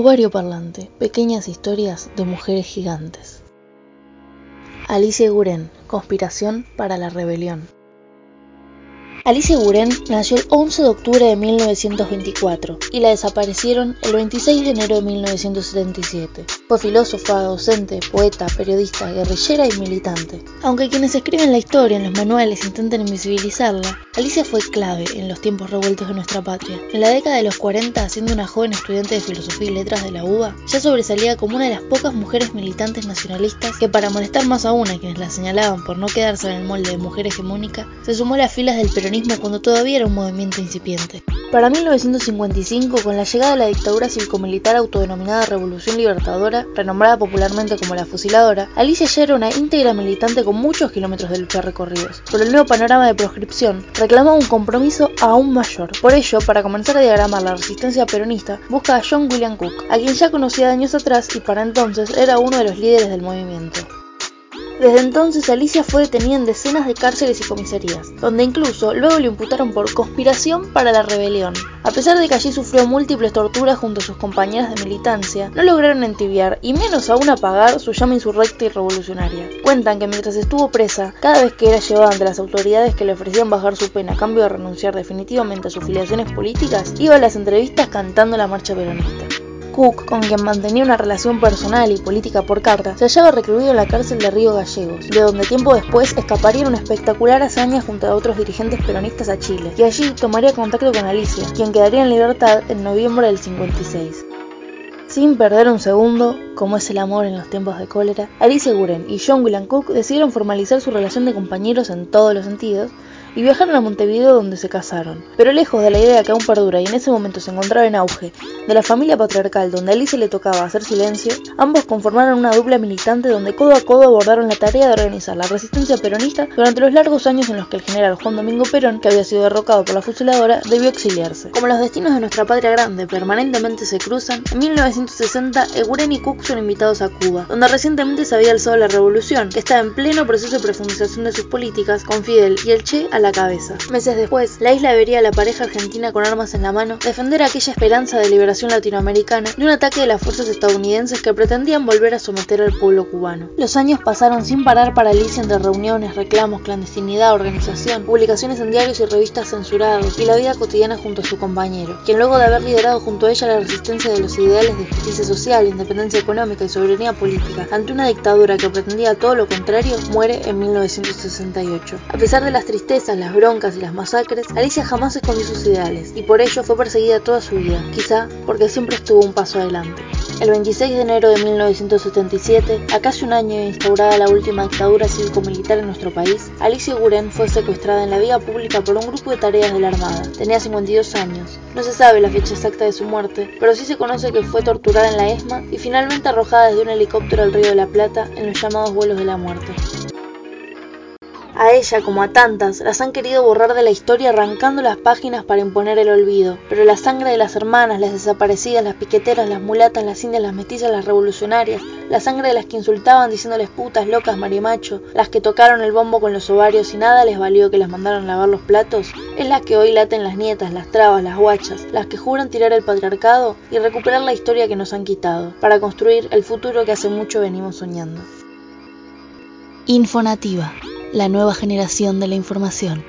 Ovario Parlante, pequeñas historias de mujeres gigantes. Alicia Guren, conspiración para la rebelión. Alicia Guren nació el 11 de octubre de 1924 y la desaparecieron el 26 de enero de 1977. Fue filósofa, docente, poeta, periodista, guerrillera y militante. Aunque quienes escriben la historia en los manuales intenten invisibilizarla, Alicia fue clave en los tiempos revueltos de nuestra patria. En la década de los 40, siendo una joven estudiante de filosofía y letras de la UBA, ya sobresalía como una de las pocas mujeres militantes nacionalistas que para molestar más aún a quienes la señalaban por no quedarse en el molde de mujer hegemónica, se sumó a las filas del peronismo cuando todavía era un movimiento incipiente. Para 1955, con la llegada de la dictadura cívico-militar autodenominada Revolución Libertadora, renombrada popularmente como la Fusiladora, Alicia ya era una íntegra militante con muchos kilómetros de lucha recorridos. Pero el nuevo panorama de proscripción reclamaba un compromiso aún mayor. Por ello, para comenzar a diagramar la resistencia peronista, busca a John William Cook, a quien ya conocía años atrás y para entonces era uno de los líderes del movimiento. Desde entonces Alicia fue detenida en decenas de cárceles y comisarías, donde incluso luego le imputaron por conspiración para la rebelión. A pesar de que allí sufrió múltiples torturas junto a sus compañeras de militancia, no lograron entibiar y menos aún apagar su llama insurrecta y revolucionaria. Cuentan que mientras estuvo presa, cada vez que era llevada ante las autoridades que le ofrecían bajar su pena a cambio de renunciar definitivamente a sus filiaciones políticas, iba a las entrevistas cantando la marcha peronista. Cook, con quien mantenía una relación personal y política por carta, se hallaba recluido en la cárcel de Río Gallegos, de donde tiempo después escaparía en una espectacular hazaña junto a otros dirigentes peronistas a Chile, y allí tomaría contacto con Alicia, quien quedaría en libertad en noviembre del 56. Sin perder un segundo, como es el amor en los tiempos de cólera, Alicia Guren y John William Cook decidieron formalizar su relación de compañeros en todos los sentidos y viajaron a Montevideo donde se casaron. Pero lejos de la idea que aún perdura y en ese momento se encontraba en auge, de la familia patriarcal donde a Alicia le tocaba hacer silencio, ambos conformaron una dupla militante donde codo a codo abordaron la tarea de organizar la resistencia peronista durante los largos años en los que el general Juan Domingo Perón, que había sido derrocado por la fusiladora, debió exiliarse. Como los destinos de nuestra patria grande permanentemente se cruzan, en 1960 Eguren y Cook son invitados a Cuba, donde recientemente se había alzado la revolución, que estaba en pleno proceso de profundización de sus políticas, con Fidel y el Che a la cabeza. Meses después, la isla vería a la pareja argentina con armas en la mano defender aquella esperanza de liberación latinoamericana de un ataque de las fuerzas estadounidenses que pretendían volver a someter al pueblo cubano. Los años pasaron sin parar para Alicia entre reuniones, reclamos, clandestinidad, organización, publicaciones en diarios y revistas censurados y la vida cotidiana junto a su compañero, quien luego de haber liderado junto a ella la resistencia de los ideales de justicia social, independencia económica y soberanía política ante una dictadura que pretendía todo lo contrario, muere en 1968. A pesar de las tristezas las broncas y las masacres, Alicia jamás escondió sus ideales y por ello fue perseguida toda su vida, quizá porque siempre estuvo un paso adelante. El 26 de enero de 1977, a casi un año de instaurada la última dictadura cívico-militar en nuestro país, Alicia Guren fue secuestrada en la vía pública por un grupo de tareas de la Armada. Tenía 52 años. No se sabe la fecha exacta de su muerte, pero sí se conoce que fue torturada en la ESMA y finalmente arrojada desde un helicóptero al Río de la Plata en los llamados vuelos de la muerte. A ella, como a tantas, las han querido borrar de la historia arrancando las páginas para imponer el olvido. Pero la sangre de las hermanas, las desaparecidas, las piqueteras, las mulatas, las indias, las mestizas, las revolucionarias, la sangre de las que insultaban diciéndoles putas, locas, marimacho, las que tocaron el bombo con los ovarios y nada les valió que las mandaron lavar los platos, es la que hoy laten las nietas, las trabas, las guachas, las que juran tirar el patriarcado y recuperar la historia que nos han quitado, para construir el futuro que hace mucho venimos soñando. Infonativa la nueva generación de la información.